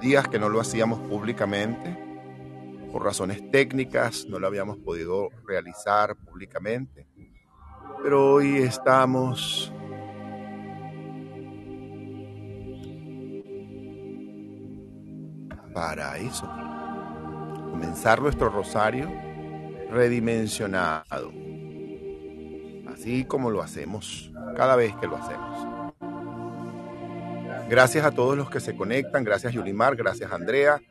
días que no lo hacíamos públicamente. Por razones técnicas no lo habíamos podido realizar públicamente. Pero hoy estamos para eso. Comenzar nuestro rosario redimensionado. Así como lo hacemos cada vez que lo hacemos. Gracias a todos los que se conectan, gracias Yulimar, gracias Andrea,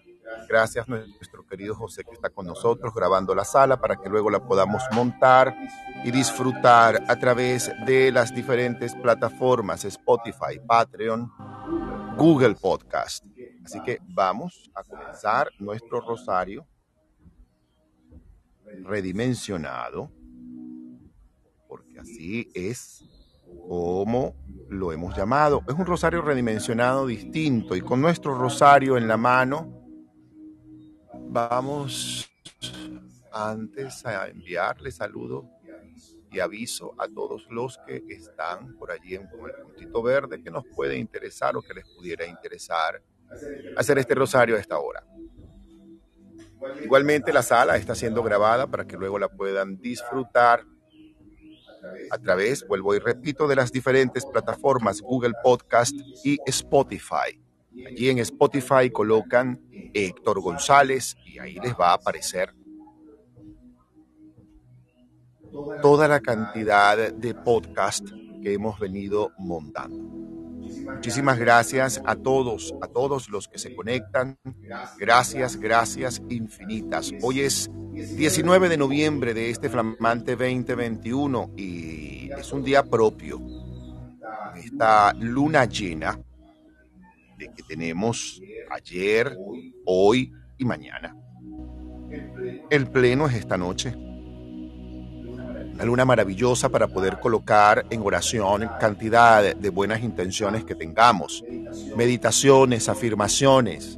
gracias nuestro querido José que está con nosotros grabando la sala para que luego la podamos montar y disfrutar a través de las diferentes plataformas Spotify, Patreon, Google Podcast. Así que vamos a comenzar nuestro rosario redimensionado, porque así es como lo hemos llamado. Es un rosario redimensionado distinto y con nuestro rosario en la mano vamos antes a enviarle saludo y aviso a todos los que están por allí en el puntito verde que nos puede interesar o que les pudiera interesar hacer este rosario a esta hora. Igualmente la sala está siendo grabada para que luego la puedan disfrutar a través, vuelvo y repito, de las diferentes plataformas Google Podcast y Spotify. Allí en Spotify colocan Héctor González y ahí les va a aparecer toda la cantidad de podcast que hemos venido montando. Muchísimas gracias a todos, a todos los que se conectan. Gracias, gracias infinitas. Hoy es 19 de noviembre de este flamante 2021 y es un día propio. Esta luna llena de que tenemos ayer, hoy y mañana. El pleno es esta noche. Una luna maravillosa para poder colocar en oración cantidad de buenas intenciones que tengamos. Meditaciones, afirmaciones,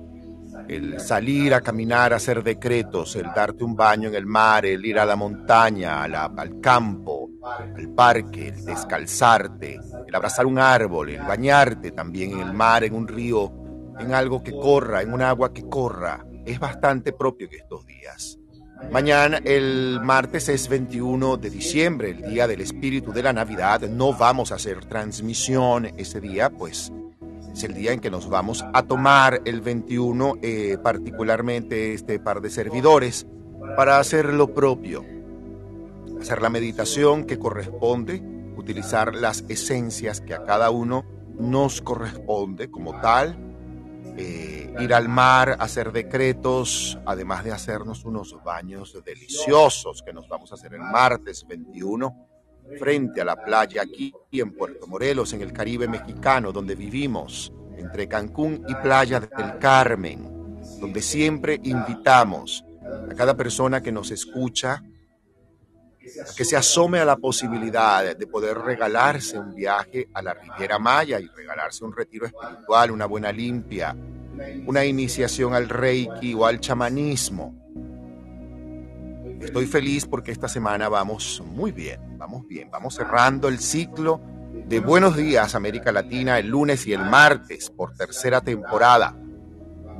el salir a caminar, hacer decretos, el darte un baño en el mar, el ir a la montaña, al campo, al parque, el descalzarte, el abrazar un árbol, el bañarte también en el mar, en un río, en algo que corra, en un agua que corra, es bastante propio en estos días. Mañana, el martes es 21 de diciembre, el día del espíritu de la Navidad. No vamos a hacer transmisión ese día, pues es el día en que nos vamos a tomar el 21, eh, particularmente este par de servidores, para hacer lo propio, hacer la meditación que corresponde, utilizar las esencias que a cada uno nos corresponde como tal, eh, ir al mar, hacer decretos, además de hacernos unos baños deliciosos que nos vamos a hacer el martes 21 frente a la playa aquí en Puerto Morelos, en el Caribe mexicano, donde vivimos, entre Cancún y Playa del Carmen, donde siempre invitamos a cada persona que nos escucha que se asome a la posibilidad de poder regalarse un viaje a la Riviera Maya y regalarse un retiro espiritual, una buena limpia, una iniciación al Reiki o al chamanismo Estoy feliz porque esta semana vamos muy bien, vamos bien, vamos cerrando el ciclo de Buenos Días América Latina el lunes y el martes por tercera temporada.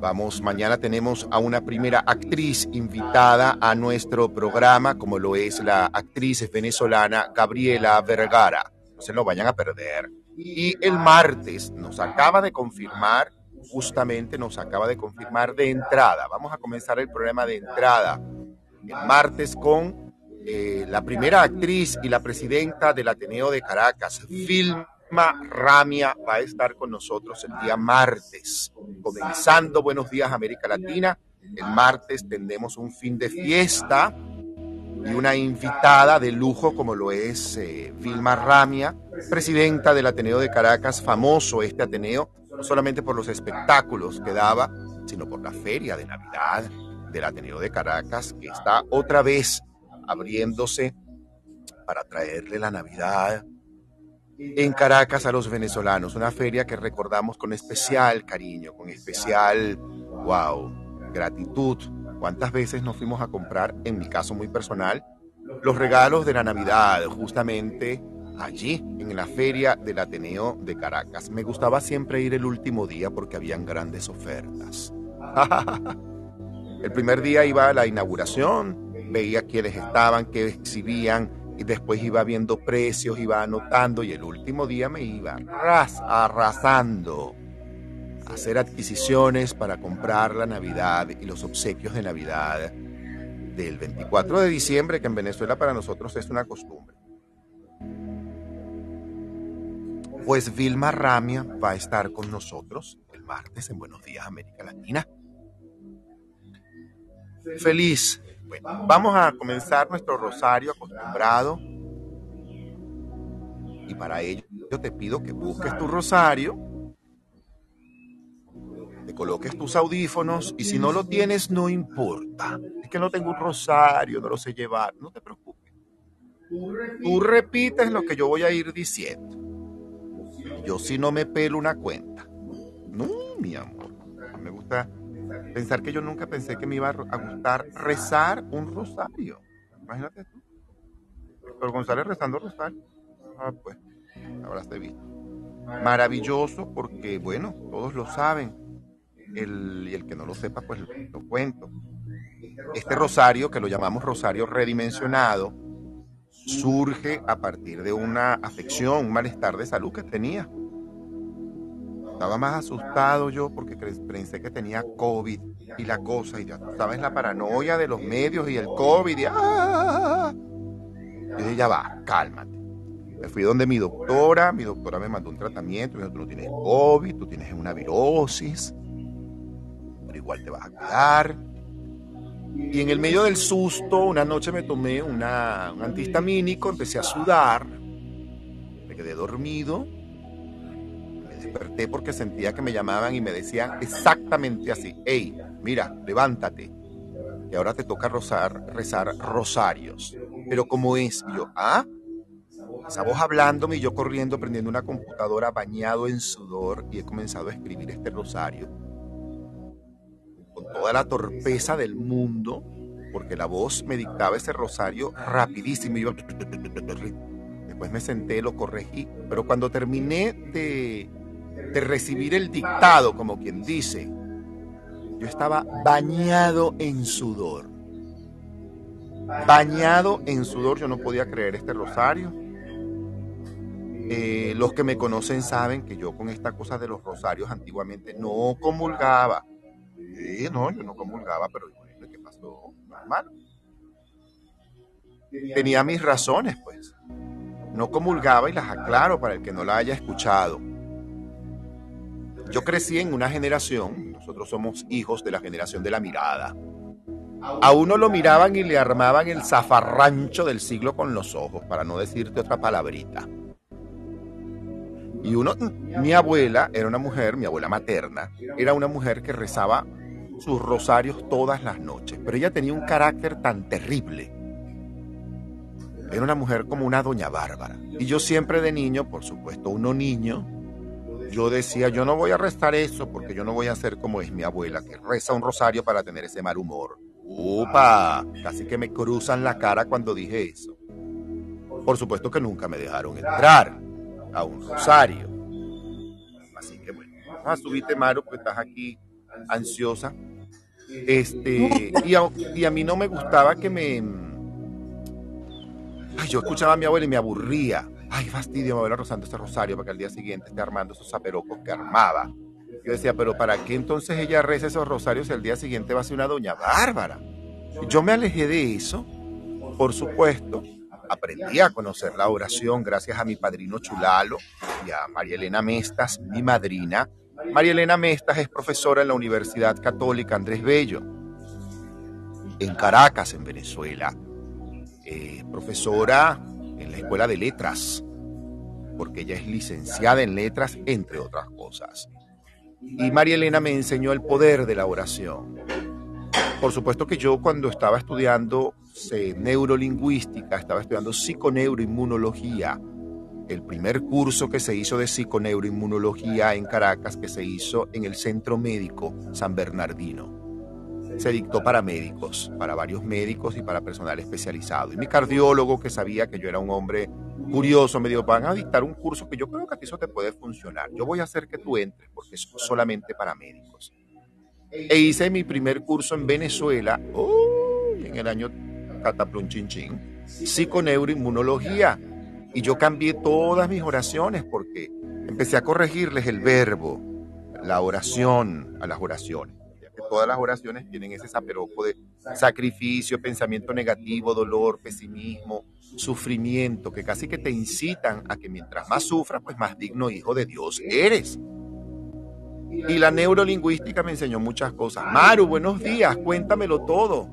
Vamos, mañana tenemos a una primera actriz invitada a nuestro programa, como lo es la actriz venezolana Gabriela Vergara. No se lo vayan a perder. Y el martes nos acaba de confirmar, justamente nos acaba de confirmar de entrada. Vamos a comenzar el programa de entrada el martes con eh, la primera actriz y la presidenta del Ateneo de Caracas, Vilma Ramia, va a estar con nosotros el día martes, comenzando Buenos Días América Latina. El martes tendremos un fin de fiesta y una invitada de lujo como lo es eh, Vilma Ramia, presidenta del Ateneo de Caracas, famoso este Ateneo, no solamente por los espectáculos que daba, sino por la feria de Navidad, del Ateneo de Caracas, que está otra vez abriéndose para traerle la Navidad en Caracas a los venezolanos. Una feria que recordamos con especial cariño, con especial, wow, gratitud. ¿Cuántas veces nos fuimos a comprar, en mi caso muy personal, los regalos de la Navidad, justamente allí, en la feria del Ateneo de Caracas? Me gustaba siempre ir el último día porque habían grandes ofertas El primer día iba a la inauguración, veía quiénes estaban, qué exhibían, y después iba viendo precios, iba anotando, y el último día me iba arrasando a hacer adquisiciones para comprar la Navidad y los obsequios de Navidad del 24 de diciembre, que en Venezuela para nosotros es una costumbre. Pues Vilma Ramia va a estar con nosotros el martes en Buenos Días América Latina. Feliz. Bueno, vamos a comenzar nuestro rosario acostumbrado. Y para ello yo te pido que busques tu rosario, te coloques tus audífonos y si no lo tienes no importa. Es que no tengo un rosario, no lo sé llevar, no te preocupes. Tú repites lo que yo voy a ir diciendo. Yo si no me pelo una cuenta. No, mi amor. Me gusta pensar que yo nunca pensé que me iba a gustar rezar un rosario. Imagínate tú. Pero González rezando rosario. Ah, pues, visto. Maravilloso porque, bueno, todos lo saben. El, y el que no lo sepa, pues lo cuento. Este rosario, que lo llamamos rosario redimensionado, surge a partir de una afección, un malestar de salud que tenía. Estaba más asustado yo porque pensé que tenía COVID y la cosa, y ya sabes la paranoia de los medios y el COVID. Y, ¡ah! Yo dije, ya va, cálmate. Me fui donde mi doctora, mi doctora me mandó un tratamiento, me dijo, tú no tienes COVID, tú tienes una virosis, pero igual te vas a quedar y en el medio del susto, una noche me tomé una, un antihistamínico, empecé a sudar, me quedé dormido, desperté porque sentía que me llamaban y me decían exactamente así, hey, mira, levántate, y ahora te toca rozar, rezar rosarios. Pero ¿cómo es? Yo, ah, esa voz hablándome y yo corriendo, prendiendo una computadora bañado en sudor y he comenzado a escribir este rosario toda la torpeza del mundo, porque la voz me dictaba ese rosario rapidísimo. Después me senté, lo corregí, pero cuando terminé de, de recibir el dictado, como quien dice, yo estaba bañado en sudor. Bañado en sudor, yo no podía creer este rosario. Eh, los que me conocen saben que yo con esta cosa de los rosarios antiguamente no comulgaba. Sí, no, yo no comulgaba, pero ¿qué pasó? Normal. Tenía mis razones, pues. No comulgaba y las aclaro para el que no la haya escuchado. Yo crecí en una generación, nosotros somos hijos de la generación de la mirada. A uno lo miraban y le armaban el zafarrancho del siglo con los ojos, para no decirte otra palabrita. Y uno, mi abuela era una mujer, mi abuela materna, era una mujer que rezaba sus rosarios todas las noches, pero ella tenía un carácter tan terrible. Era una mujer como una doña Bárbara. Y yo siempre de niño, por supuesto, uno niño, yo decía, yo no voy a rezar eso porque yo no voy a ser como es mi abuela, que reza un rosario para tener ese mal humor. ¡Upa! Casi que me cruzan la cara cuando dije eso. Por supuesto que nunca me dejaron entrar a un rosario. Así que bueno, a subirte, Maru, porque estás aquí ansiosa. Este, y a, y a mí no me gustaba que me... Ay, yo escuchaba a mi abuela y me aburría. Ay, fastidio, mi abuela rozando ese rosario para que al día siguiente esté armando esos zaperocos que armaba. Yo decía, pero ¿para qué entonces ella reza esos rosarios si al día siguiente va a ser una doña bárbara? Yo me alejé de eso, por supuesto. Aprendí a conocer la oración gracias a mi padrino Chulalo y a María Elena Mestas, mi madrina, María Elena Mestas es profesora en la Universidad Católica Andrés Bello, en Caracas, en Venezuela. profesora la Escuela de Letras, porque ella es licenciada en letras, entre otras cosas. Y María Elena me enseñó el poder de la oración. Por supuesto que yo cuando estaba estudiando neurolingüística, estaba estudiando psiconeuroinmunología, el primer curso que se hizo de psiconeuroinmunología en Caracas, que se hizo en el Centro Médico San Bernardino. Se dictó para médicos, para varios médicos y para personal especializado. Y mi cardiólogo, que sabía que yo era un hombre curioso, me dijo, van a dictar un curso que yo creo que a ti eso te puede funcionar. Yo voy a hacer que tú entres porque es solamente para médicos. e hice mi primer curso en Venezuela, uy, en el año cataplum chin chin, psiconeuroinmunología. Y yo cambié todas mis oraciones porque empecé a corregirles el verbo, la oración a las oraciones. Todas las oraciones tienen ese saperoco de sacrificio, pensamiento negativo, dolor, pesimismo, sufrimiento, que casi que te incitan a que mientras más sufras, pues más digno hijo de Dios eres. Y la neurolingüística me enseñó muchas cosas. Maru, buenos días, cuéntamelo todo.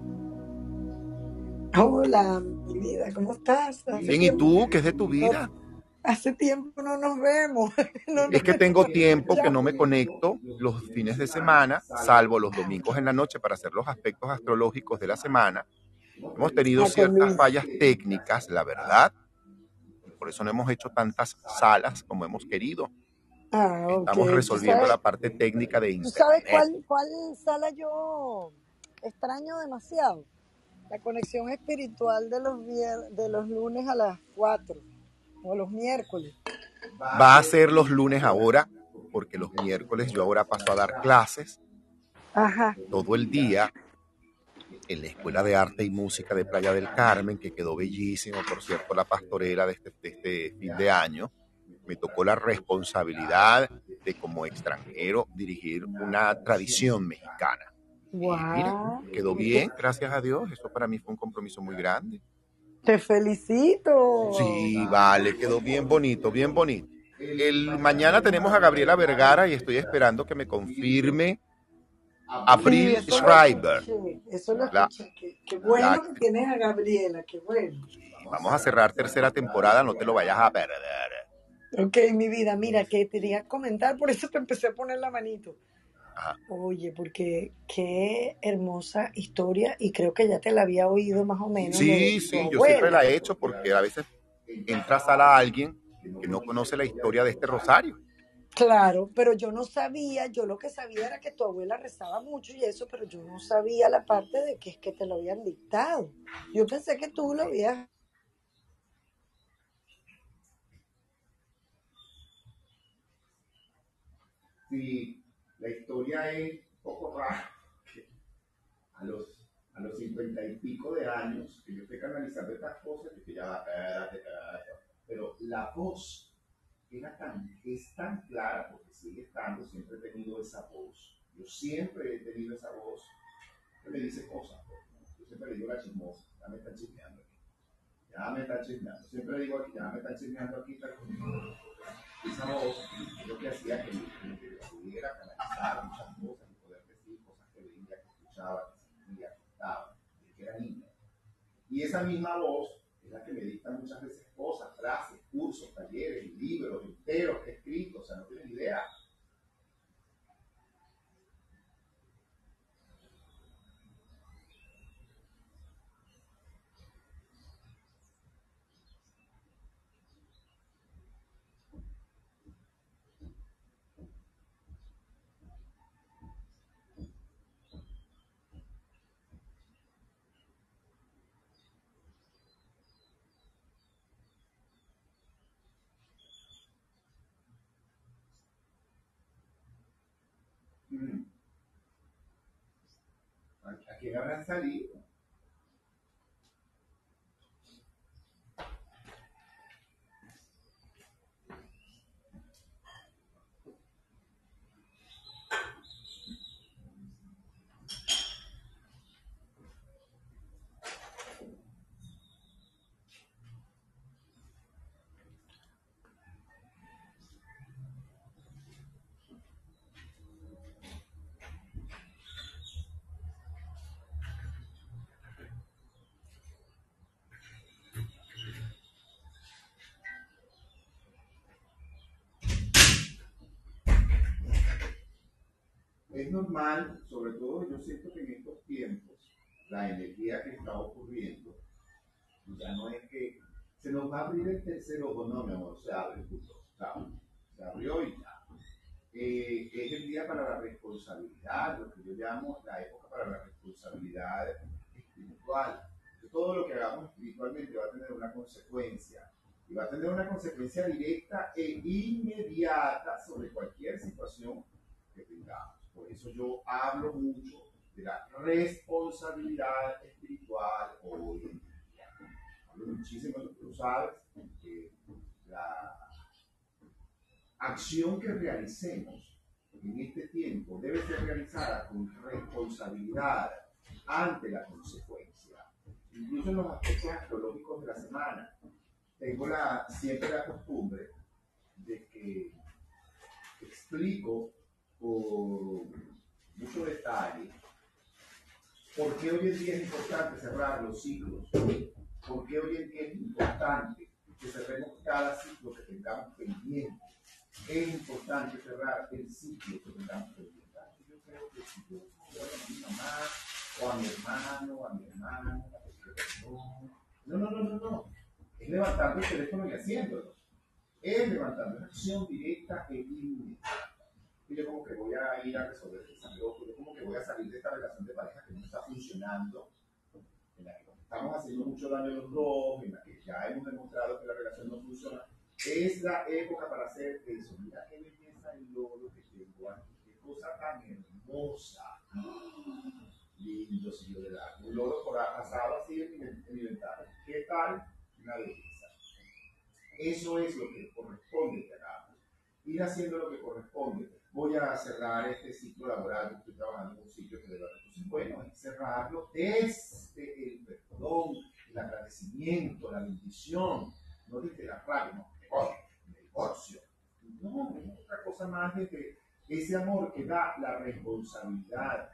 Hola, mi vida, ¿cómo estás? Bien, ¿y tú? ¿Qué es de tu vida? Hace tiempo no nos vemos. es que tengo tiempo que no me conecto los fines de semana, salvo los domingos en la noche para hacer los aspectos astrológicos de la semana. Hemos tenido ah, ciertas fallas técnicas, la verdad. Por eso no hemos hecho tantas salas como hemos querido. Ah, Estamos resolviendo la parte técnica de Internet. ¿Sabes cuál, cuál sala yo extraño demasiado? La conexión espiritual de los, de los lunes a las 4 o los miércoles. Va a ser los lunes ahora, porque los miércoles yo ahora paso a dar clases Ajá. todo el día en la Escuela de Arte y Música de Playa del Carmen, que quedó bellísimo, por cierto, la pastorela de este, de este fin de año me tocó la responsabilidad de como extranjero dirigir una tradición mexicana. Wow. quedó bien, gracias a Dios. Eso para mí fue un compromiso muy grande. Te felicito. Sí, vale, quedó bien bonito, bien bonito. El, mañana tenemos a Gabriela Vergara y estoy esperando que me confirme Abril Schreiber. eso lo escuché. Qué, bueno que tienes a Gabriela, qué bueno. Vamos a cerrar tercera temporada, no te lo vayas a perder. Ok, mi vida, mira, que te quería comentar, por eso te empecé a poner la manito. Oye, porque qué hermosa historia y creo que ya te la había oído más o menos. Sí, sí, yo siempre la he hecho porque a veces entras a alguien que no conoce la historia de este rosario. Claro, pero yo no sabía, yo lo que sabía era que tu abuela rezaba mucho y eso, pero yo no sabía la parte de que es que te lo habían dictado. Yo pensé que tú lo habías si la historia es un poco rara, a los, a los 50 y pico de años, que yo estoy canalizando estas cosas, que ya, pero la voz era tan, es tan clara, porque sigue estando, siempre he tenido esa voz. Yo siempre he tenido esa voz que me dice cosas. Yo siempre digo la chismosa, ya me están chismeando aquí. Ya me están chismeando. Siempre digo aquí, ya me están chismeando aquí, está esa voz lo que hacía que, que pudiera canalizar muchas cosas y poder decir cosas que veía, que escuchaba, que sentía, que estaba, que era niña. Y esa misma voz es la que me dicta muchas veces cosas, frases, cursos, talleres, libros enteros escritos, o sea, no tienen idea. ¿A quién habrán salido? Normal, sobre todo yo siento que en estos tiempos, la energía que está ocurriendo, ya no es que se nos va a abrir el tercer ojo, no, mi amor, se abre, justo, se abrió y ya. Eh, es el día para la responsabilidad, lo que yo llamo la época para la responsabilidad espiritual. Todo lo que hagamos espiritualmente va a tener una consecuencia y va a tener una consecuencia directa e inmediata sobre cualquier situación que tengamos. Por eso yo hablo mucho de la responsabilidad espiritual hoy en día. Hablo muchísimo, tú sabes, que la acción que realicemos en este tiempo debe ser realizada con responsabilidad ante la consecuencia. Incluso en los aspectos astrológicos de la semana, tengo la, siempre la costumbre de que explico por mucho detalle por qué hoy en día es importante cerrar los ciclos, por qué hoy en día es importante que cerremos cada ciclo que tengamos pendiente. Es importante cerrar el ciclo que tengamos pendiente. Yo creo que si yo a mi mamá, o a mi hermano, a mi hermana, no, no, no, no, no. Es levantando el teléfono y haciéndolo. Es levantando una acción directa e inmediata. Y yo como que voy a ir a resolver el sangrado, yo como que voy a salir de esta relación de pareja que no está funcionando, en la que estamos haciendo mucho daño los dos, en la que ya hemos demostrado que la relación no funciona. Es la época para hacer eso. Mira qué belleza el lodo que tengo aquí, qué cosa tan hermosa lindo, señor de la Un loro por asado así en mi, en mi ventana. ¿Qué tal? Una belleza. Eso es lo que corresponde que hagamos. Ir haciendo lo que corresponde. Voy a cerrar este ciclo laboral, estoy trabajando en un sitio que de verdad, entonces, bueno, es cerrarlo desde el perdón, el agradecimiento, la bendición, no desde la rabia, no, el negocio. No, es otra cosa más desde ese amor que da la responsabilidad,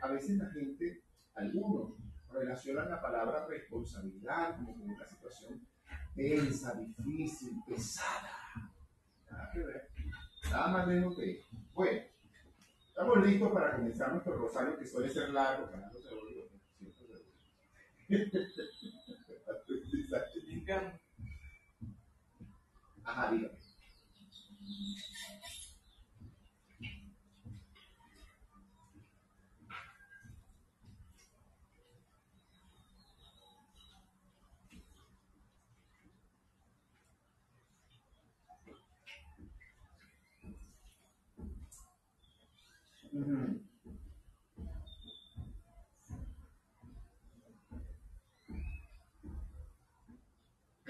a veces la gente, algunos, relacionan la palabra responsabilidad como con una situación densa, difícil, pesada. Nada que ver. Nada más lejos que Bueno, estamos listos para comenzar nuestro rosario que suele ser largo, para no se lo digo, Ajá, dígame.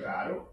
Claro.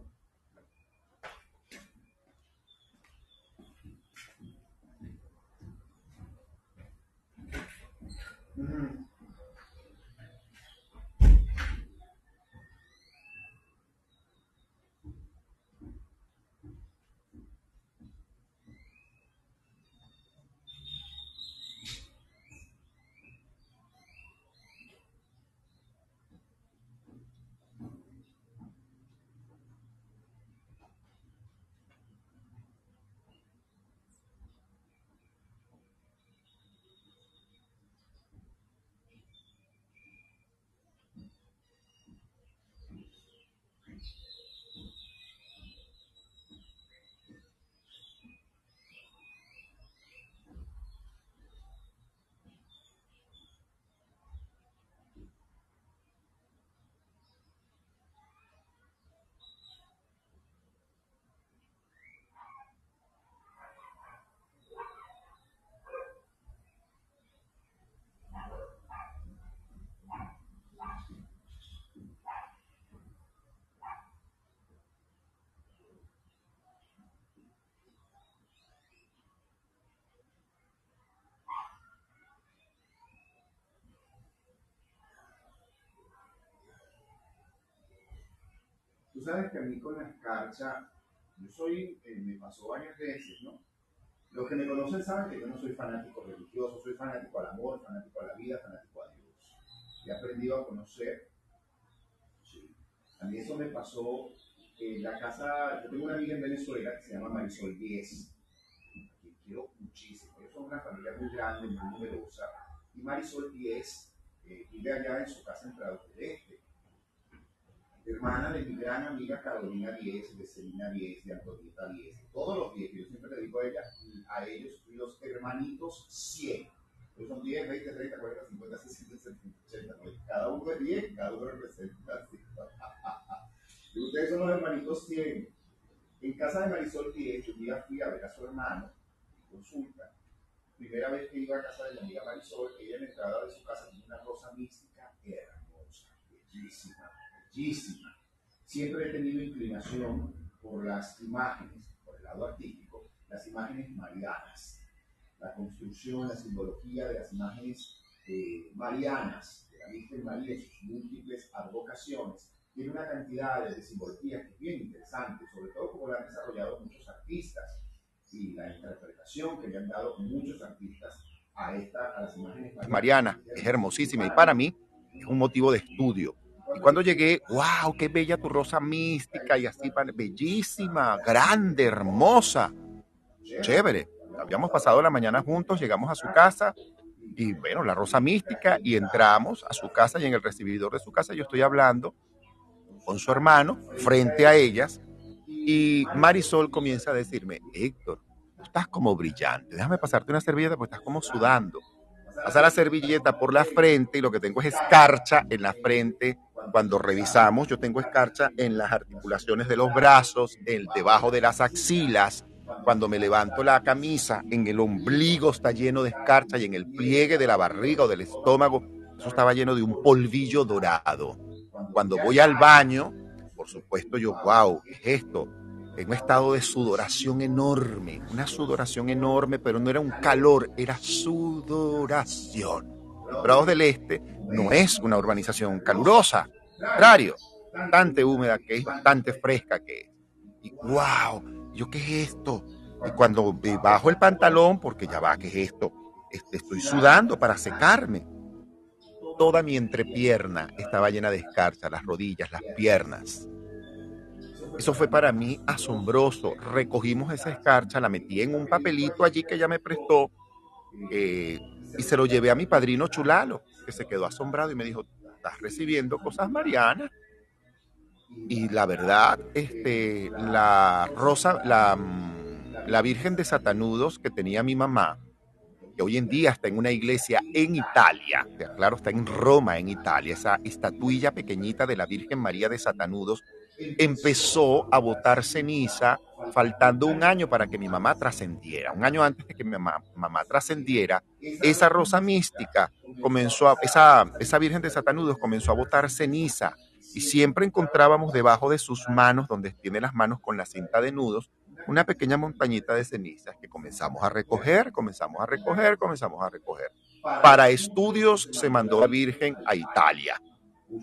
Tú sabes que a mí con la escarcha, yo soy, eh, me pasó varias veces, ¿no? Los que me conocen saben que yo no soy fanático religioso, soy fanático al amor, fanático a la vida, fanático a Dios. He aprendido a conocer. Sí. A mí eso me pasó en la casa, yo tengo una amiga en Venezuela que se llama Marisol 10, que quiero muchísimo. Ellos son una familia muy grande, muy numerosa. Y Marisol 10 eh, vive allá en su casa en Prado del Este hermana de mi gran amiga Carolina Díez, de Celina Díez, de Antonieta Díez, todos los 10, yo siempre le digo a ella, a ellos, los hermanitos 100. Pues son 10, 20, 30, 40, 50, 60, 70, 80, 90. Cada uno es 10, cada uno representa 5. y ustedes son los hermanitos 100. En casa de Marisol 10, un día fui a ver a su hermano, consulta, primera vez que iba a casa de mi amiga Marisol, ella en la entrada de su casa tenía una rosa mística hermosa, bellísima, bellísima. Siempre he tenido inclinación por las imágenes, por el lado artístico, las imágenes marianas. La construcción, la simbología de las imágenes eh, marianas, de la Virgen María y sus múltiples advocaciones, tiene una cantidad de simbologías que es bien interesante, sobre todo como la han desarrollado muchos artistas y la interpretación que le han dado muchos artistas a, esta, a las imágenes marianas. Mariana es hermosísima y para mí es un motivo de estudio. Y cuando llegué, wow, qué bella tu rosa mística y así, bellísima, grande, hermosa, chévere. Habíamos pasado la mañana juntos, llegamos a su casa y bueno, la rosa mística y entramos a su casa y en el recibidor de su casa yo estoy hablando con su hermano frente a ellas y Marisol comienza a decirme, Héctor, tú estás como brillante, déjame pasarte una servilleta porque estás como sudando. Pasa la servilleta por la frente y lo que tengo es escarcha en la frente. Cuando revisamos, yo tengo escarcha en las articulaciones de los brazos, el debajo de las axilas. Cuando me levanto la camisa, en el ombligo está lleno de escarcha y en el pliegue de la barriga o del estómago, eso estaba lleno de un polvillo dorado. Cuando voy al baño, por supuesto yo, wow, ¿qué es esto? En un estado de sudoración enorme, una sudoración enorme, pero no era un calor, era sudoración. Prados del Este no es una urbanización calurosa, contrario, bastante húmeda que es, bastante fresca que es. Y wow, ¿yo qué es esto? Y cuando bajo el pantalón, porque ya va, ¿qué es esto? Este, estoy sudando para secarme toda mi entrepierna estaba llena de escarcha, las rodillas, las piernas. Eso fue para mí asombroso. Recogimos esa escarcha, la metí en un papelito allí que ella me prestó eh, y se lo llevé a mi padrino Chulalo, que se quedó asombrado y me dijo, estás recibiendo cosas marianas. Y la verdad, este, la rosa, la, la Virgen de Satanudos que tenía mi mamá, que hoy en día está en una iglesia en Italia, claro, está en Roma, en Italia, esa estatuilla pequeñita de la Virgen María de Satanudos, empezó a botar ceniza faltando un año para que mi mamá trascendiera. Un año antes de que mi mamá, trascendiera, esa rosa mística comenzó a, esa, esa Virgen de Satanudos comenzó a botar ceniza y siempre encontrábamos debajo de sus manos, donde tiene las manos con la cinta de nudos, una pequeña montañita de cenizas que comenzamos a recoger, comenzamos a recoger, comenzamos a recoger. Para estudios se mandó la Virgen a Italia.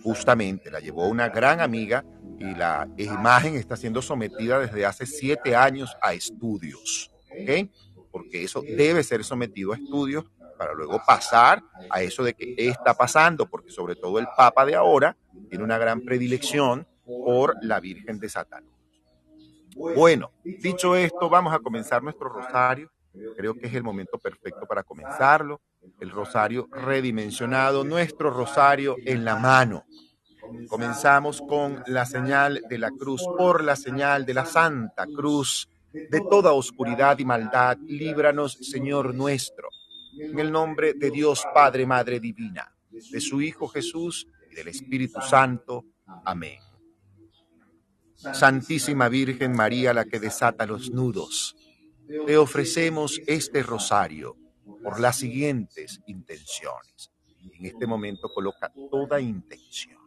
Justamente la llevó una gran amiga y la imagen está siendo sometida desde hace siete años a estudios. ¿ok? Porque eso debe ser sometido a estudios para luego pasar a eso de que está pasando, porque sobre todo el Papa de ahora tiene una gran predilección por la Virgen de Satán. Bueno, dicho esto, vamos a comenzar nuestro rosario. Creo que es el momento perfecto para comenzarlo. El rosario redimensionado, nuestro rosario en la mano. Comenzamos con la señal de la cruz, por la señal de la Santa Cruz, de toda oscuridad y maldad, líbranos, Señor nuestro. En el nombre de Dios Padre, Madre Divina, de su Hijo Jesús y del Espíritu Santo. Amén. Santísima Virgen María, la que desata los nudos, te ofrecemos este rosario por las siguientes intenciones. En este momento coloca toda intención.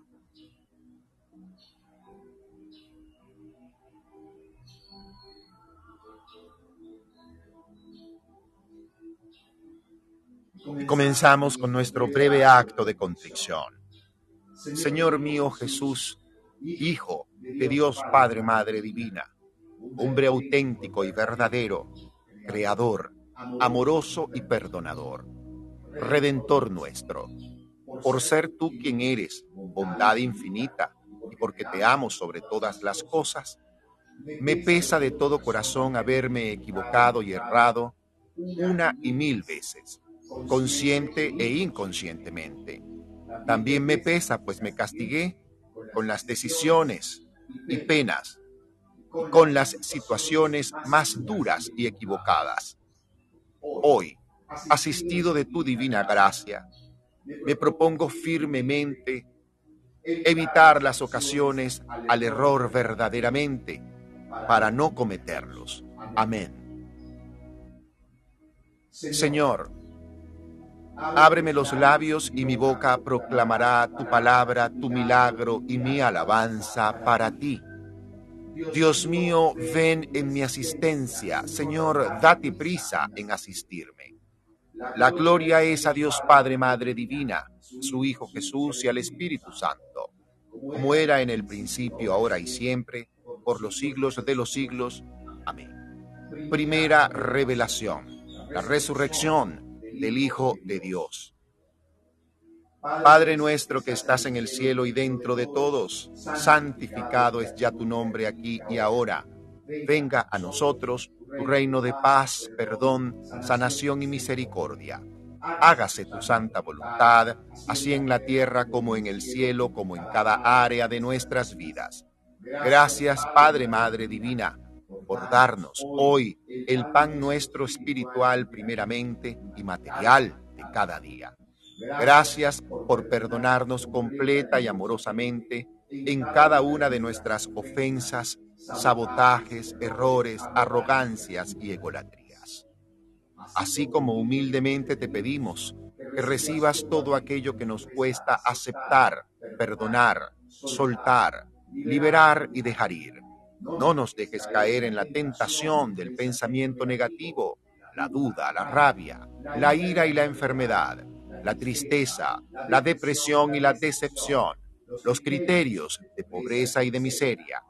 Comenzamos con nuestro breve acto de contrición. Señor mío Jesús, Hijo de Dios Padre, Madre Divina, hombre auténtico y verdadero, creador, amoroso y perdonador, redentor nuestro, por ser tú quien eres, bondad infinita, y porque te amo sobre todas las cosas, me pesa de todo corazón haberme equivocado y errado una y mil veces, consciente e inconscientemente. También me pesa, pues me castigué con las decisiones y penas, con las situaciones más duras y equivocadas. Hoy, asistido de tu divina gracia, me propongo firmemente evitar las ocasiones al error verdaderamente para no cometerlos. Amén. Señor, ábreme los labios y mi boca proclamará tu palabra, tu milagro y mi alabanza para ti. Dios mío, ven en mi asistencia. Señor, date prisa en asistirme. La gloria es a Dios Padre, Madre Divina, su Hijo Jesús y al Espíritu Santo, como era en el principio, ahora y siempre, por los siglos de los siglos. Amén. Primera revelación, la resurrección del Hijo de Dios. Padre nuestro que estás en el cielo y dentro de todos, santificado es ya tu nombre aquí y ahora. Venga a nosotros tu reino de paz, perdón, sanación y misericordia. Hágase tu santa voluntad, así en la tierra como en el cielo, como en cada área de nuestras vidas. Gracias, Padre, Madre Divina, por darnos hoy el pan nuestro espiritual primeramente y material de cada día. Gracias por perdonarnos completa y amorosamente en cada una de nuestras ofensas, sabotajes, errores, arrogancias y egolatrías. Así como humildemente te pedimos que recibas todo aquello que nos cuesta aceptar, perdonar, soltar, liberar y dejar ir. No nos dejes caer en la tentación del pensamiento negativo, la duda, la rabia, la ira y la enfermedad la tristeza, la depresión y la decepción, los criterios de pobreza y de miseria.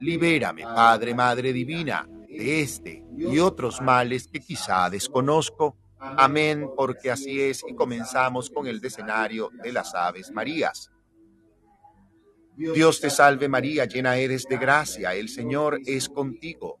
Libérame, Padre, Madre Divina, de este y otros males que quizá desconozco. Amén, porque así es y comenzamos con el decenario de las Aves Marías. Dios te salve María, llena eres de gracia, el Señor es contigo.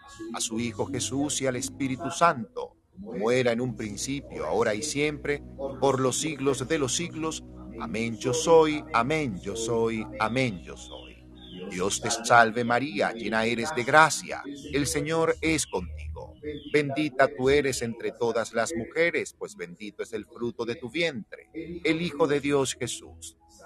a su Hijo Jesús y al Espíritu Santo, como era en un principio, ahora y siempre, por los siglos de los siglos. Amén yo soy, amén yo soy, amén yo soy. Dios te salve María, llena eres de gracia, el Señor es contigo. Bendita tú eres entre todas las mujeres, pues bendito es el fruto de tu vientre, el Hijo de Dios Jesús.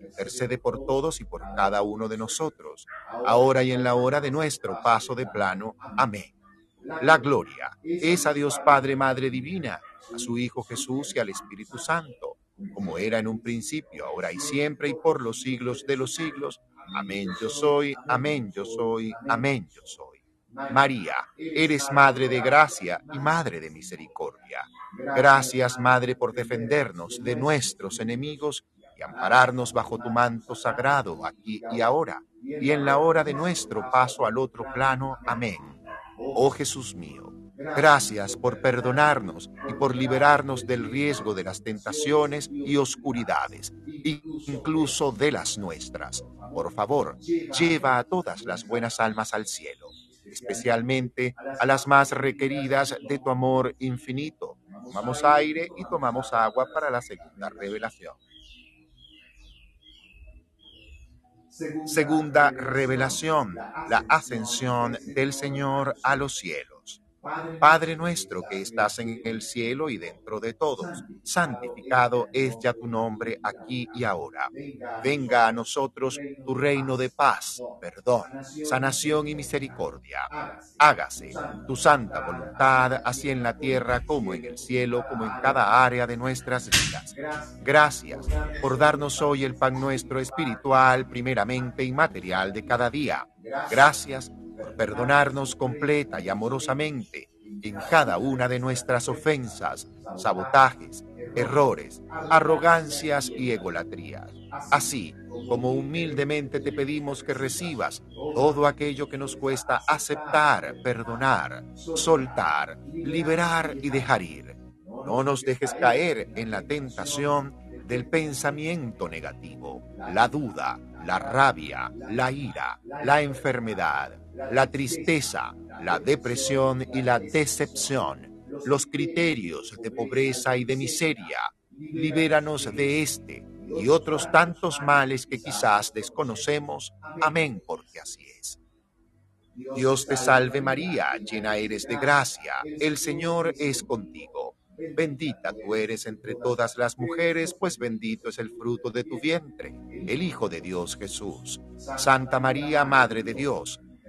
intercede por todos y por cada uno de nosotros, ahora y en la hora de nuestro paso de plano. Amén. La gloria es a Dios Padre, Madre Divina, a su Hijo Jesús y al Espíritu Santo, como era en un principio, ahora y siempre, y por los siglos de los siglos. Amén yo soy, amén yo soy, amén yo soy. María, eres Madre de gracia y Madre de misericordia. Gracias, Madre, por defendernos de nuestros enemigos y ampararnos bajo tu manto sagrado aquí y ahora, y en la hora de nuestro paso al otro plano. Amén. Oh Jesús mío, gracias por perdonarnos y por liberarnos del riesgo de las tentaciones y oscuridades, incluso de las nuestras. Por favor, lleva a todas las buenas almas al cielo, especialmente a las más requeridas de tu amor infinito. Tomamos aire y tomamos agua para la segunda revelación. Segunda revelación, la ascensión del Señor a los cielos. Padre nuestro que estás en el cielo y dentro de todos, santificado es ya tu nombre aquí y ahora. Venga a nosotros tu reino de paz, perdón, sanación y misericordia. Hágase tu santa voluntad, así en la tierra como en el cielo, como en cada área de nuestras vidas. Gracias por darnos hoy el pan nuestro espiritual, primeramente y material de cada día. Gracias perdonarnos completa y amorosamente en cada una de nuestras ofensas, sabotajes, errores, arrogancias y egolatrías. Así como humildemente te pedimos que recibas todo aquello que nos cuesta aceptar, perdonar, soltar, liberar y dejar ir. No nos dejes caer en la tentación del pensamiento negativo, la duda, la rabia, la ira, la enfermedad, la tristeza, la depresión y la decepción, los criterios de pobreza y de miseria. Libéranos de este y otros tantos males que quizás desconocemos. Amén, porque así es. Dios te salve María, llena eres de gracia, el Señor es contigo. Bendita tú eres entre todas las mujeres, pues bendito es el fruto de tu vientre. el Hijo de Dios Jesús. Santa María, Madre de Dios,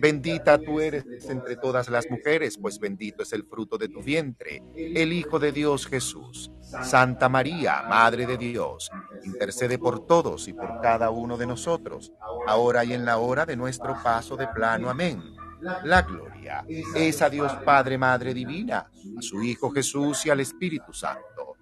Bendita tú eres entre todas las mujeres, pues bendito es el fruto de tu vientre, el Hijo de Dios Jesús. Santa María, Madre de Dios, intercede por todos y por cada uno de nosotros, ahora y en la hora de nuestro paso de plano. Amén. La gloria es a Dios Padre, Madre Divina, a su Hijo Jesús y al Espíritu Santo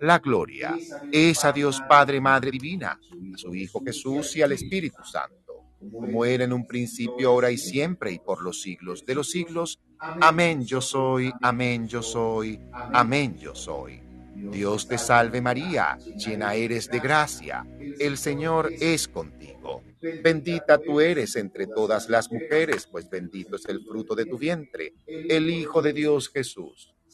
La gloria es a Dios Padre, Madre Divina, a su Hijo Jesús y al Espíritu Santo, como era en un principio, ahora y siempre, y por los siglos de los siglos. Amén yo soy, amén yo soy, amén yo soy. Dios te salve María, llena eres de gracia, el Señor es contigo. Bendita tú eres entre todas las mujeres, pues bendito es el fruto de tu vientre, el Hijo de Dios Jesús.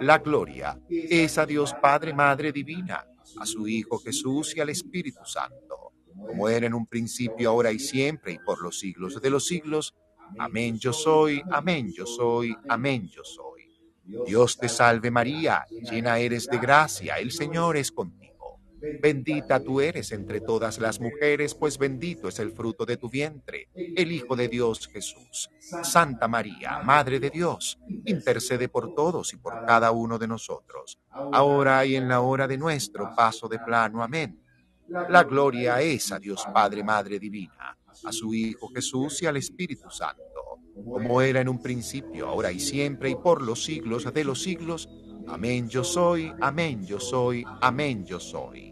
La gloria es a Dios Padre, Madre Divina, a su Hijo Jesús y al Espíritu Santo, como era en un principio, ahora y siempre, y por los siglos de los siglos. Amén yo soy, amén yo soy, amén yo soy. Dios te salve María, llena eres de gracia, el Señor es contigo. Bendita tú eres entre todas las mujeres, pues bendito es el fruto de tu vientre, el Hijo de Dios Jesús. Santa María, Madre de Dios, intercede por todos y por cada uno de nosotros, ahora y en la hora de nuestro paso de plano. Amén. La gloria es a Dios Padre, Madre Divina, a su Hijo Jesús y al Espíritu Santo, como era en un principio, ahora y siempre, y por los siglos de los siglos. Amén yo soy, amén yo soy, amén yo soy.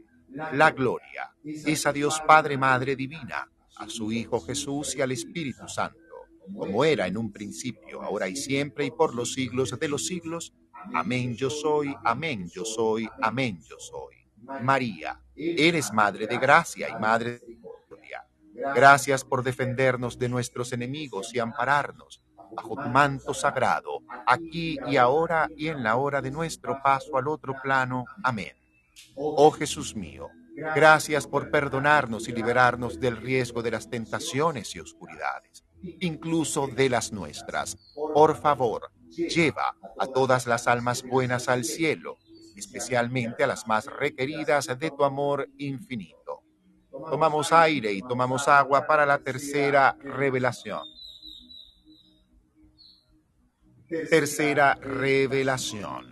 La gloria es a Dios Padre, Madre Divina, a su Hijo Jesús y al Espíritu Santo como era en un principio, ahora y siempre, y por los siglos de los siglos. Amén yo soy, amén yo soy, amén yo soy. María, eres Madre de Gracia y Madre de Gloria. Gracias por defendernos de nuestros enemigos y ampararnos bajo tu manto sagrado, aquí y ahora y en la hora de nuestro paso al otro plano. Amén. Oh Jesús mío, gracias por perdonarnos y liberarnos del riesgo de las tentaciones y oscuridades incluso de las nuestras. Por favor, lleva a todas las almas buenas al cielo, especialmente a las más requeridas de tu amor infinito. Tomamos aire y tomamos agua para la tercera revelación. Tercera revelación.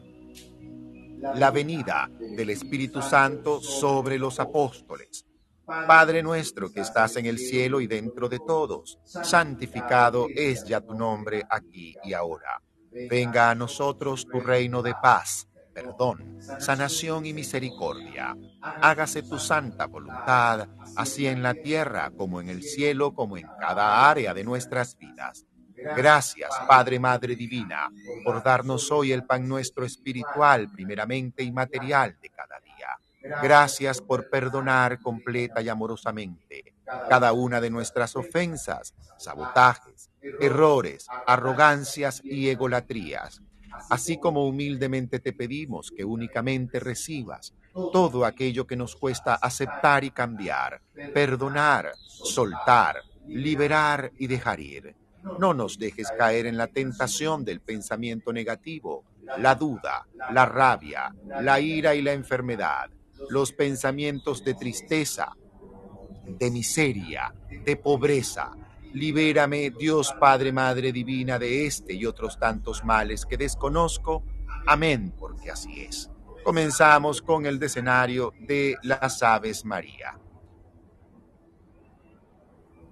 La venida del Espíritu Santo sobre los apóstoles Padre nuestro que estás en el cielo y dentro de todos, santificado es ya tu nombre aquí y ahora. Venga a nosotros tu reino de paz, perdón, sanación y misericordia. Hágase tu santa voluntad, así en la tierra como en el cielo, como en cada área de nuestras vidas. Gracias, Padre, Madre Divina, por darnos hoy el pan nuestro espiritual, primeramente y material de cada día. Gracias por perdonar completa y amorosamente cada una de nuestras ofensas, sabotajes, errores, arrogancias y egolatrías, así como humildemente te pedimos que únicamente recibas todo aquello que nos cuesta aceptar y cambiar, perdonar, soltar, liberar y dejar ir. No nos dejes caer en la tentación del pensamiento negativo, la duda, la rabia, la ira y la enfermedad los pensamientos de tristeza, de miseria, de pobreza. Libérame, Dios Padre, Madre Divina, de este y otros tantos males que desconozco. Amén, porque así es. Comenzamos con el decenario de las Aves María.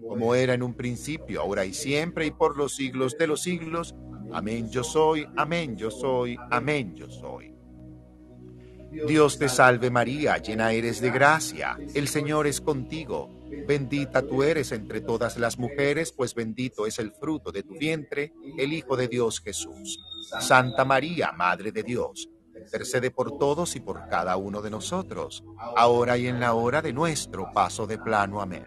como era en un principio, ahora y siempre, y por los siglos de los siglos. Amén yo soy, amén yo soy, amén yo soy. Dios te salve María, llena eres de gracia, el Señor es contigo. Bendita tú eres entre todas las mujeres, pues bendito es el fruto de tu vientre, el Hijo de Dios Jesús. Santa María, Madre de Dios intercede por todos y por cada uno de nosotros, ahora y en la hora de nuestro paso de plano. Amén.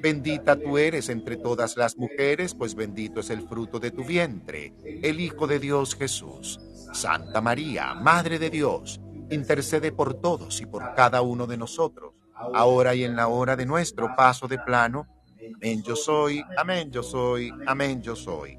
Bendita tú eres entre todas las mujeres, pues bendito es el fruto de tu vientre, el Hijo de Dios Jesús. Santa María, Madre de Dios, intercede por todos y por cada uno de nosotros, ahora y en la hora de nuestro paso de plano Amén yo soy, amén yo soy, amén yo soy.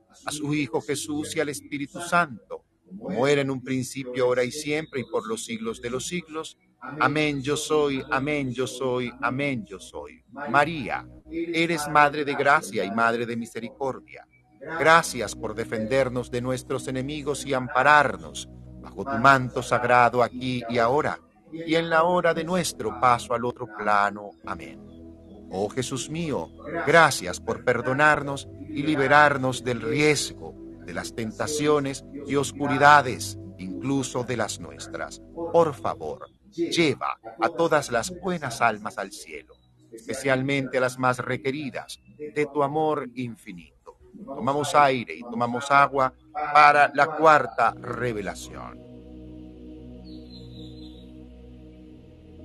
a su Hijo Jesús y al Espíritu Santo, como era en un principio, ahora y siempre, y por los siglos de los siglos. Amén yo soy, amén yo soy, amén yo soy. María, eres Madre de gracia y Madre de misericordia. Gracias por defendernos de nuestros enemigos y ampararnos bajo tu manto sagrado aquí y ahora, y en la hora de nuestro paso al otro plano. Amén. Oh Jesús mío, gracias por perdonarnos y liberarnos del riesgo, de las tentaciones y oscuridades, incluso de las nuestras. Por favor, lleva a todas las buenas almas al cielo, especialmente a las más requeridas de tu amor infinito. Tomamos aire y tomamos agua para la cuarta revelación.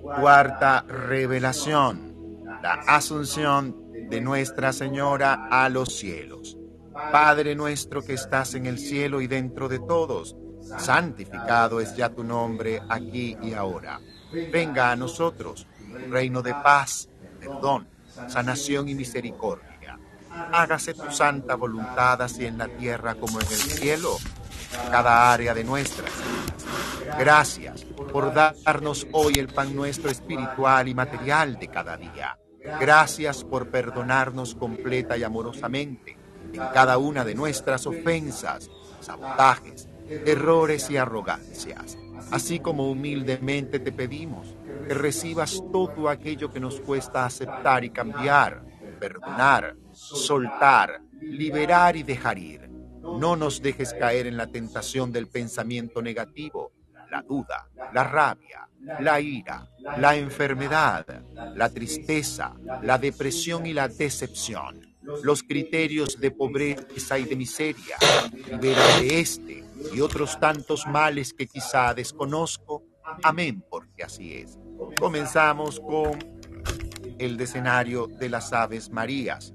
Cuarta revelación la asunción de Nuestra Señora a los cielos. Padre nuestro que estás en el cielo y dentro de todos, santificado es ya tu nombre aquí y ahora. Venga a nosotros reino de paz, perdón, sanación y misericordia. Hágase tu santa voluntad así en la tierra como en el cielo, cada área de nuestras. Gracias por darnos hoy el pan nuestro espiritual y material de cada día Gracias por perdonarnos completa y amorosamente en cada una de nuestras ofensas, sabotajes, errores y arrogancias. Así como humildemente te pedimos que recibas todo aquello que nos cuesta aceptar y cambiar, perdonar, soltar, liberar y dejar ir. No nos dejes caer en la tentación del pensamiento negativo, la duda, la rabia, la ira, la enfermedad, la tristeza, la depresión y la decepción, los criterios de pobreza y de miseria, libera de este y otros tantos males que quizá desconozco. Amén, porque así es. Comenzamos con el decenario de las Aves Marías.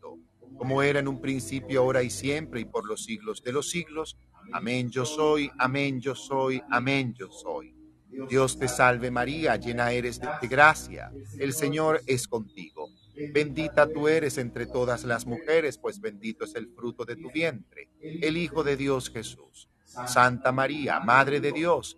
como era en un principio, ahora y siempre, y por los siglos de los siglos. Amén yo soy, amén yo soy, amén yo soy. Dios te salve María, llena eres de gracia, el Señor es contigo. Bendita tú eres entre todas las mujeres, pues bendito es el fruto de tu vientre, el Hijo de Dios Jesús. Santa María, Madre de Dios,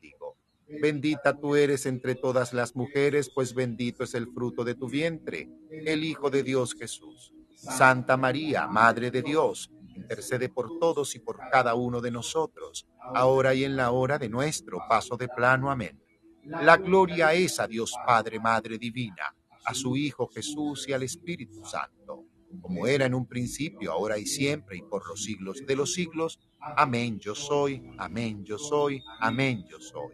Bendita tú eres entre todas las mujeres, pues bendito es el fruto de tu vientre, el Hijo de Dios Jesús. Santa María, Madre de Dios, intercede por todos y por cada uno de nosotros, ahora y en la hora de nuestro paso de plano. Amén. La gloria es a Dios Padre, Madre Divina, a su Hijo Jesús y al Espíritu Santo, como era en un principio, ahora y siempre, y por los siglos de los siglos. Amén yo soy, amén yo soy, amén yo soy.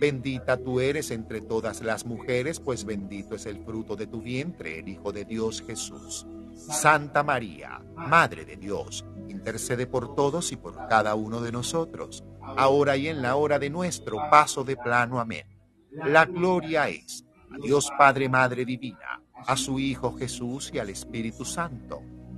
Bendita tú eres entre todas las mujeres, pues bendito es el fruto de tu vientre, el Hijo de Dios Jesús. Santa María, Madre de Dios, intercede por todos y por cada uno de nosotros, ahora y en la hora de nuestro paso de plano. Amén. La gloria es a Dios Padre, Madre Divina, a su Hijo Jesús y al Espíritu Santo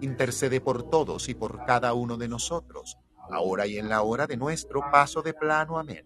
intercede por todos y por cada uno de nosotros, ahora y en la hora de nuestro paso de plano. Amén.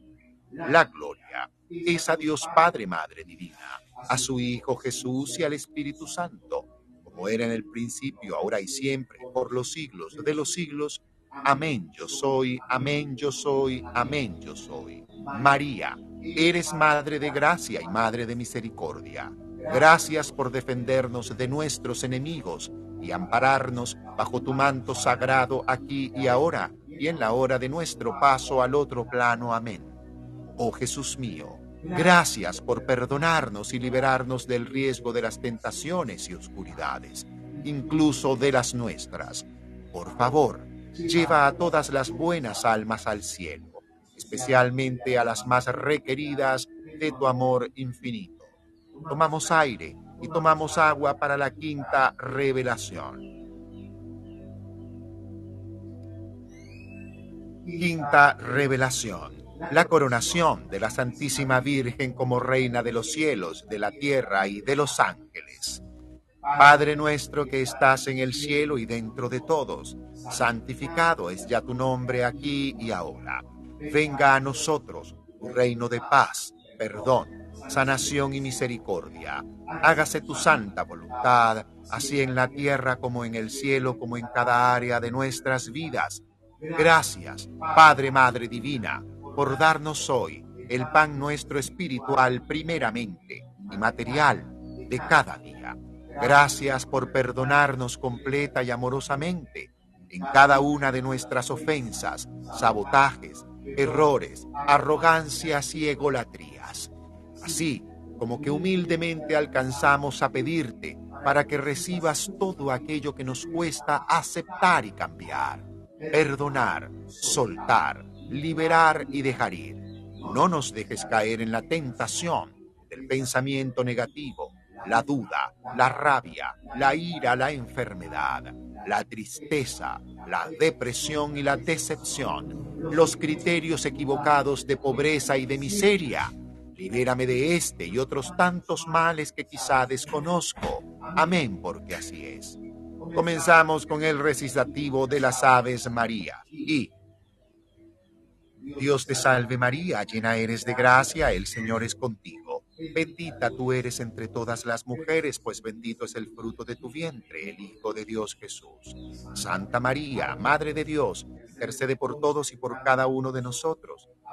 La gloria es a Dios Padre, Madre Divina, a su Hijo Jesús y al Espíritu Santo, como era en el principio, ahora y siempre, por los siglos de los siglos. Amén yo soy, amén yo soy, amén yo soy. María, eres Madre de gracia y Madre de misericordia. Gracias por defendernos de nuestros enemigos y ampararnos bajo tu manto sagrado aquí y ahora y en la hora de nuestro paso al otro plano. Amén. Oh Jesús mío, gracias por perdonarnos y liberarnos del riesgo de las tentaciones y oscuridades, incluso de las nuestras. Por favor, lleva a todas las buenas almas al cielo, especialmente a las más requeridas de tu amor infinito. Tomamos aire y tomamos agua para la quinta revelación. Quinta revelación. La coronación de la Santísima Virgen como Reina de los cielos, de la tierra y de los ángeles. Padre nuestro que estás en el cielo y dentro de todos, santificado es ya tu nombre aquí y ahora. Venga a nosotros tu reino de paz, perdón sanación y misericordia. Hágase tu santa voluntad, así en la tierra como en el cielo, como en cada área de nuestras vidas. Gracias, Padre, Madre Divina, por darnos hoy el pan nuestro espiritual primeramente y material de cada día. Gracias por perdonarnos completa y amorosamente en cada una de nuestras ofensas, sabotajes, errores, arrogancias y egolatrías así como que humildemente alcanzamos a pedirte para que recibas todo aquello que nos cuesta aceptar y cambiar, perdonar, soltar, liberar y dejar ir. No nos dejes caer en la tentación del pensamiento negativo, la duda, la rabia, la ira, la enfermedad, la tristeza, la depresión y la decepción, los criterios equivocados de pobreza y de miseria Libérame de este y otros tantos males que quizá desconozco. Amén, porque así es. Comenzamos con el recitativo de las Aves María. Y Dios te salve María, llena eres de gracia, el Señor es contigo. Bendita tú eres entre todas las mujeres, pues bendito es el fruto de tu vientre, el Hijo de Dios Jesús. Santa María, Madre de Dios, intercede por todos y por cada uno de nosotros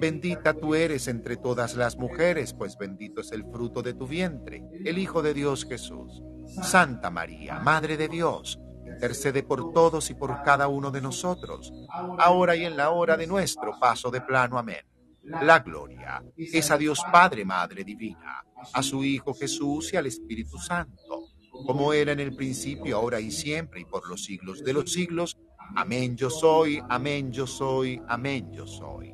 Bendita tú eres entre todas las mujeres, pues bendito es el fruto de tu vientre, el Hijo de Dios Jesús. Santa María, Madre de Dios, intercede por todos y por cada uno de nosotros, ahora y en la hora de nuestro paso de plano. Amén. La gloria es a Dios Padre, Madre Divina, a su Hijo Jesús y al Espíritu Santo, como era en el principio, ahora y siempre, y por los siglos de los siglos. Amén yo soy, amén yo soy, amén yo soy.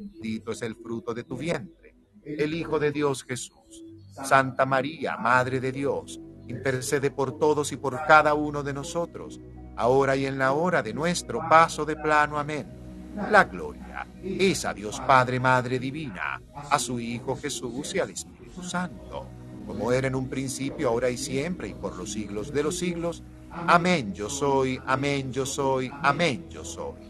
bendito es el fruto de tu vientre, el Hijo de Dios Jesús. Santa María, Madre de Dios, intercede por todos y por cada uno de nosotros ahora y en la hora de nuestro paso de plano. Amén. La gloria es a Dios Padre, Madre Divina, a su Hijo Jesús y al Espíritu Santo, como era en un principio, ahora y siempre, y por los siglos de los siglos. Amén yo soy, amén yo soy, amén yo soy.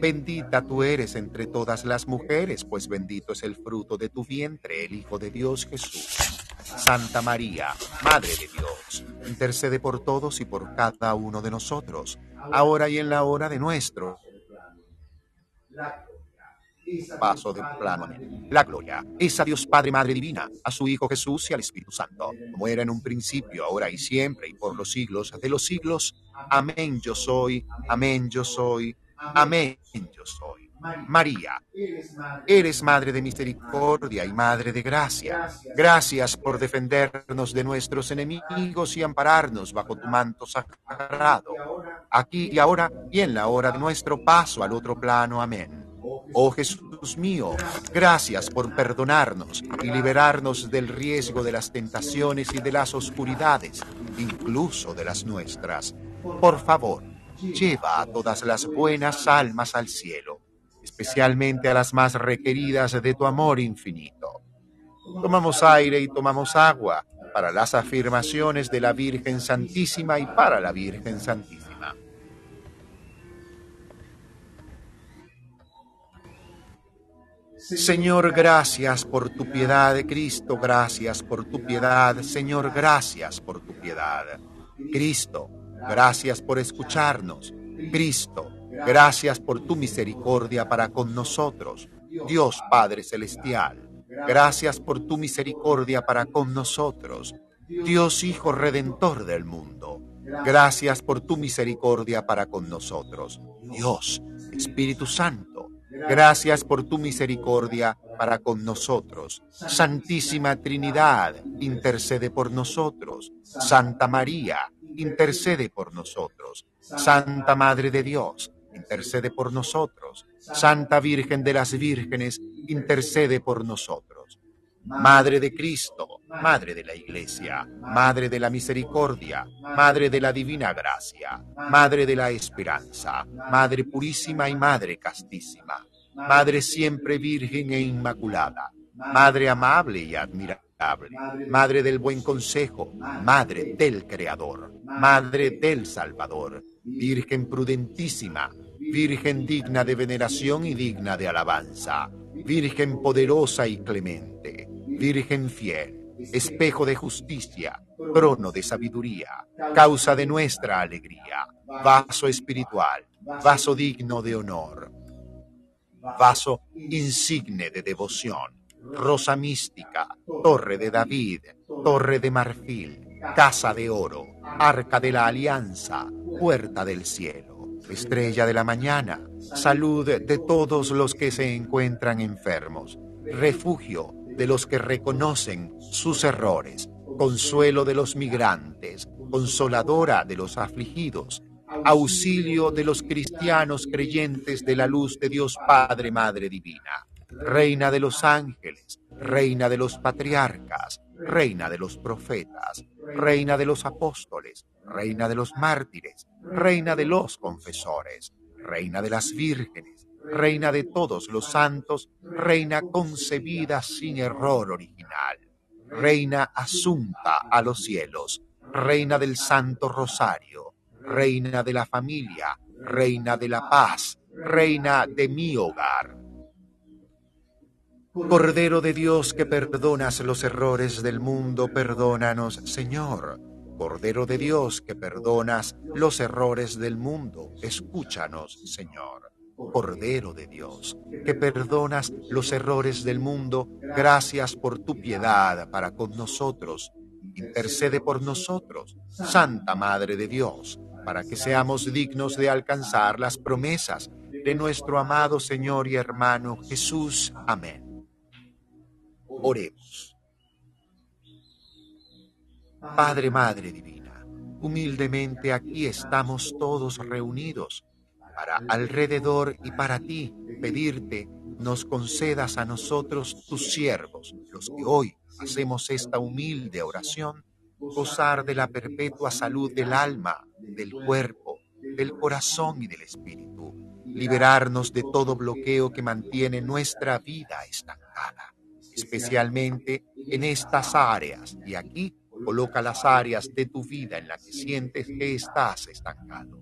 Bendita tú eres entre todas las mujeres, pues bendito es el fruto de tu vientre, el Hijo de Dios Jesús. Santa María, Madre de Dios, intercede por todos y por cada uno de nosotros, ahora y en la hora de nuestro paso de plano. La gloria es a Dios Padre, Madre Divina, a su Hijo Jesús y al Espíritu Santo, como era en un principio, ahora y siempre, y por los siglos de los siglos. Amén yo soy, amén yo soy, amén yo soy. María, eres Madre de misericordia y Madre de gracia. Gracias por defendernos de nuestros enemigos y ampararnos bajo tu manto sagrado, aquí y ahora y en la hora de nuestro paso al otro plano. Amén. Oh Jesús mío, gracias por perdonarnos y liberarnos del riesgo de las tentaciones y de las oscuridades, incluso de las nuestras. Por favor, lleva a todas las buenas almas al cielo especialmente a las más requeridas de tu amor infinito. Tomamos aire y tomamos agua para las afirmaciones de la Virgen Santísima y para la Virgen Santísima. Señor, gracias por tu piedad, Cristo, gracias por tu piedad, Señor, gracias por tu piedad. Cristo, gracias por escucharnos. Cristo, gracias por tu misericordia para con nosotros. Dios Padre Celestial, gracias por tu misericordia para con nosotros. Dios Hijo Redentor del mundo, gracias por tu misericordia para con nosotros. Dios, Espíritu Santo, Gracias por tu misericordia para con nosotros. Santísima Trinidad, intercede por nosotros. Santa María, intercede por nosotros. Santa Madre de Dios, intercede por nosotros. Santa Virgen de las Vírgenes, intercede por nosotros. Madre de Cristo, Madre de la Iglesia, Madre de la Misericordia, Madre de la Divina Gracia, Madre de la Esperanza, Madre Purísima y Madre Castísima, Madre siempre Virgen e Inmaculada, Madre amable y admirable, Madre del Buen Consejo, Madre del Creador, Madre del Salvador, Virgen prudentísima, Virgen digna de veneración y digna de alabanza, Virgen poderosa y clemente, Virgen fiel, espejo de justicia, trono de sabiduría, causa de nuestra alegría, vaso espiritual, vaso digno de honor, vaso insigne de devoción, rosa mística, torre de David, torre de marfil, casa de oro, arca de la alianza, puerta del cielo, estrella de la mañana, salud de todos los que se encuentran enfermos, refugio de los que reconocen sus errores, consuelo de los migrantes, consoladora de los afligidos, auxilio de los cristianos creyentes de la luz de Dios Padre, Madre Divina, Reina de los ángeles, Reina de los patriarcas, Reina de los profetas, Reina de los apóstoles, Reina de los mártires, Reina de los confesores, Reina de las vírgenes, Reina de todos los santos, Reina concebida sin error original, Reina asunta a los cielos, Reina del Santo Rosario, Reina de la familia, Reina de la paz, Reina de mi hogar. Cordero de Dios que perdonas los errores del mundo, perdónanos, Señor. Cordero de Dios que perdonas los errores del mundo, escúchanos, Señor. Cordero de Dios, que perdonas los errores del mundo, gracias por tu piedad para con nosotros. Intercede por nosotros, Santa Madre de Dios, para que seamos dignos de alcanzar las promesas de nuestro amado Señor y hermano Jesús. Amén. Oremos. Padre, Madre Divina, humildemente aquí estamos todos reunidos para alrededor y para ti pedirte nos concedas a nosotros tus siervos, los que hoy hacemos esta humilde oración, gozar de la perpetua salud del alma, del cuerpo, del corazón y del espíritu, liberarnos de todo bloqueo que mantiene nuestra vida estancada, especialmente en estas áreas, y aquí coloca las áreas de tu vida en las que sientes que estás estancado.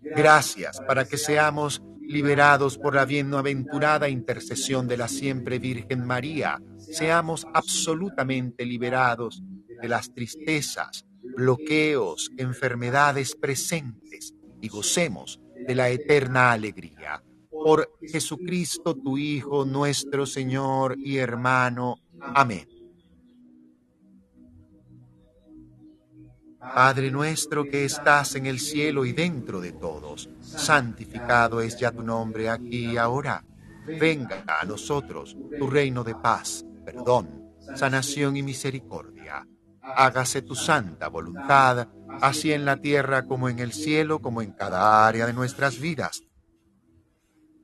Gracias para que seamos liberados por la bienaventurada intercesión de la siempre Virgen María, seamos absolutamente liberados de las tristezas, bloqueos, enfermedades presentes y gocemos de la eterna alegría. Por Jesucristo, tu Hijo, nuestro Señor y hermano. Amén. Padre nuestro que estás en el cielo y dentro de todos, santificado es ya tu nombre aquí y ahora. Venga a nosotros tu reino de paz, perdón, sanación y misericordia. Hágase tu santa voluntad, así en la tierra como en el cielo, como en cada área de nuestras vidas.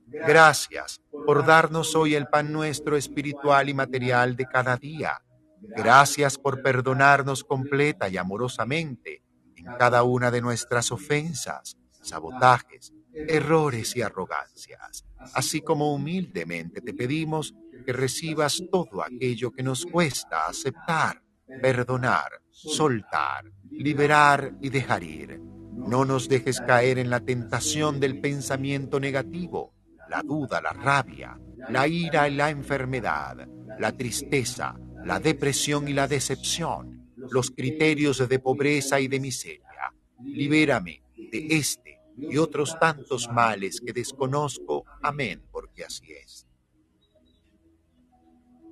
Gracias por darnos hoy el pan nuestro espiritual y material de cada día. Gracias por perdonarnos completa y amorosamente en cada una de nuestras ofensas, sabotajes, errores y arrogancias, así como humildemente te pedimos que recibas todo aquello que nos cuesta aceptar, perdonar, soltar, liberar y dejar ir. No nos dejes caer en la tentación del pensamiento negativo la duda, la rabia, la ira y la enfermedad, la tristeza, la depresión y la decepción, los criterios de pobreza y de miseria. Libérame de este y otros tantos males que desconozco. Amén, porque así es.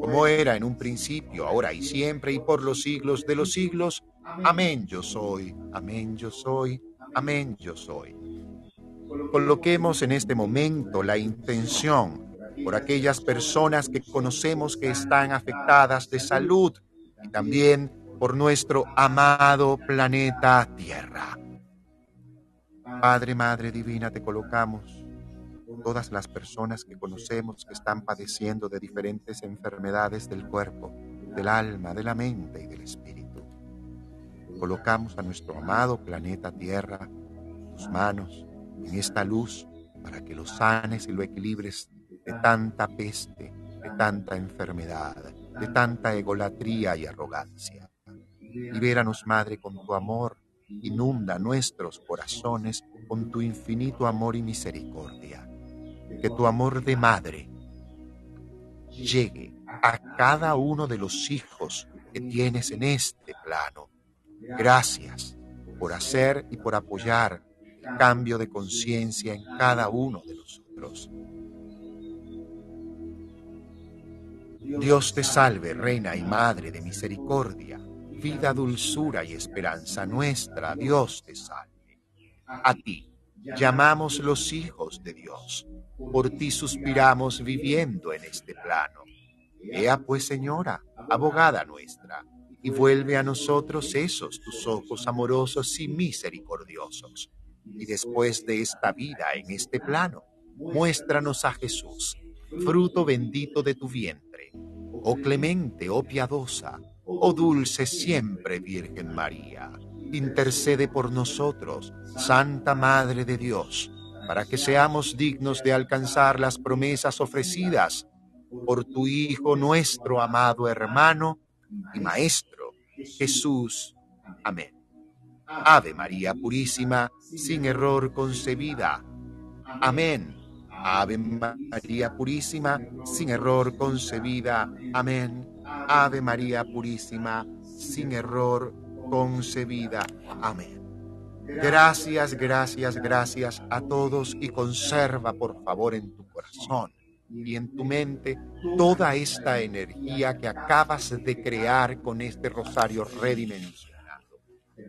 como era en un principio, ahora y siempre, y por los siglos de los siglos. Amén yo soy, amén yo soy, amén yo soy. Coloquemos en este momento la intención por aquellas personas que conocemos que están afectadas de salud y también por nuestro amado planeta Tierra. Padre, Madre Divina, te colocamos todas las personas que conocemos que están padeciendo de diferentes enfermedades del cuerpo, del alma, de la mente y del espíritu. Colocamos a nuestro amado planeta Tierra tus manos, en esta luz, para que lo sanes y lo equilibres de tanta peste, de tanta enfermedad, de tanta egolatría y arrogancia. Libéranos, Madre, con tu amor, inunda nuestros corazones con tu infinito amor y misericordia. Que tu amor de Madre llegue a cada uno de los hijos que tienes en este plano. Gracias por hacer y por apoyar el cambio de conciencia en cada uno de nosotros. Dios te salve, Reina y Madre de Misericordia, vida, dulzura y esperanza nuestra, Dios te salve. A ti llamamos los hijos de Dios, por ti suspiramos viviendo en este plano. Ea pues, Señora, abogada nuestra, y vuelve a nosotros esos tus ojos amorosos y misericordiosos. Y después de esta vida en este plano, muéstranos a Jesús, fruto bendito de tu vientre oh clemente, oh piadosa, oh dulce siempre Virgen María, intercede por nosotros, Santa Madre de Dios, para que seamos dignos de alcanzar las promesas ofrecidas por tu Hijo, nuestro amado hermano y Maestro, Jesús. Amén. Ave María Purísima, sin error concebida. Amén. Ave María Purísima, sin error concebida. Amén. Ave María Purísima, sin error concebida. Amén. Gracias, gracias, gracias a todos y conserva por favor en tu corazón y en tu mente toda esta energía que acabas de crear con este rosario redimensionado.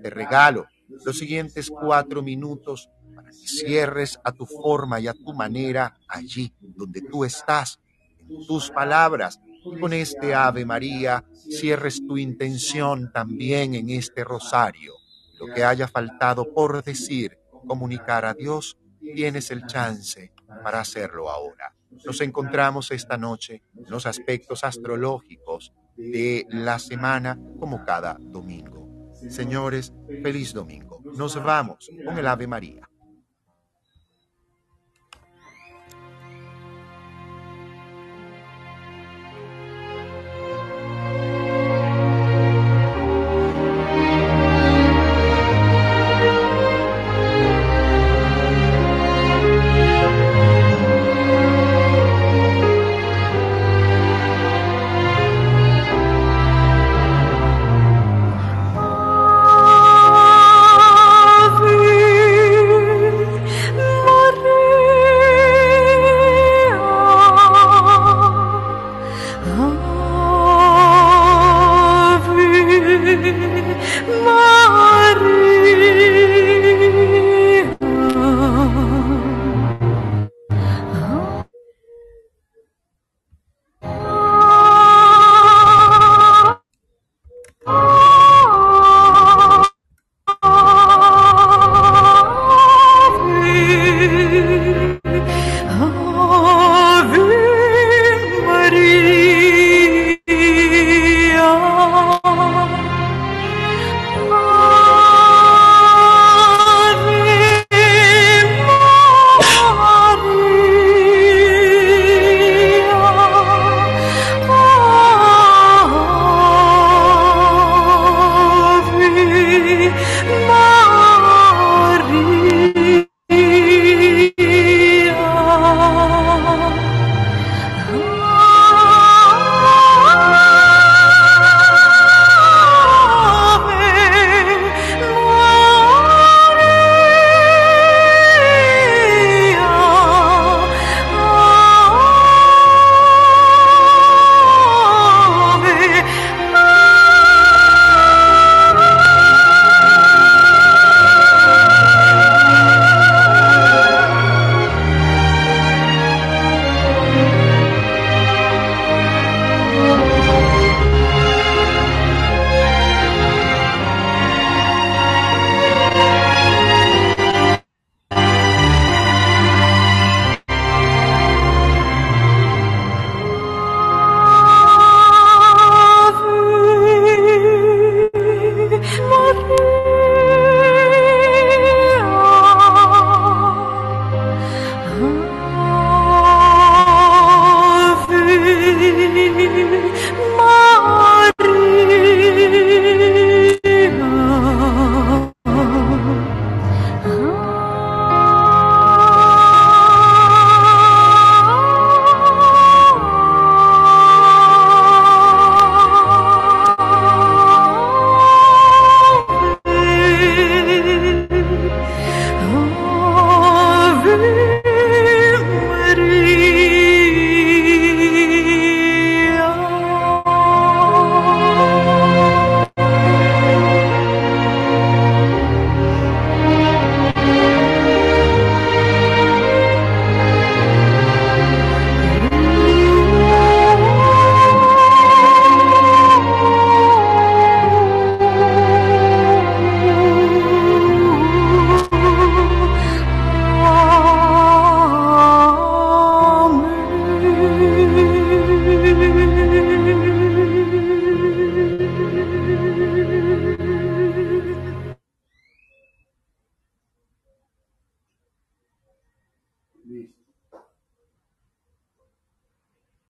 Te regalo los siguientes cuatro minutos para que cierres a tu forma y a tu manera allí donde tú estás, en tus palabras. Con este Ave María cierres tu intención también en este rosario. Lo que haya faltado por decir, comunicar a Dios, tienes el chance para hacerlo ahora. Nos encontramos esta noche en los aspectos astrológicos de la semana como cada domingo. Señores, feliz domingo. Nos vamos con el Ave María.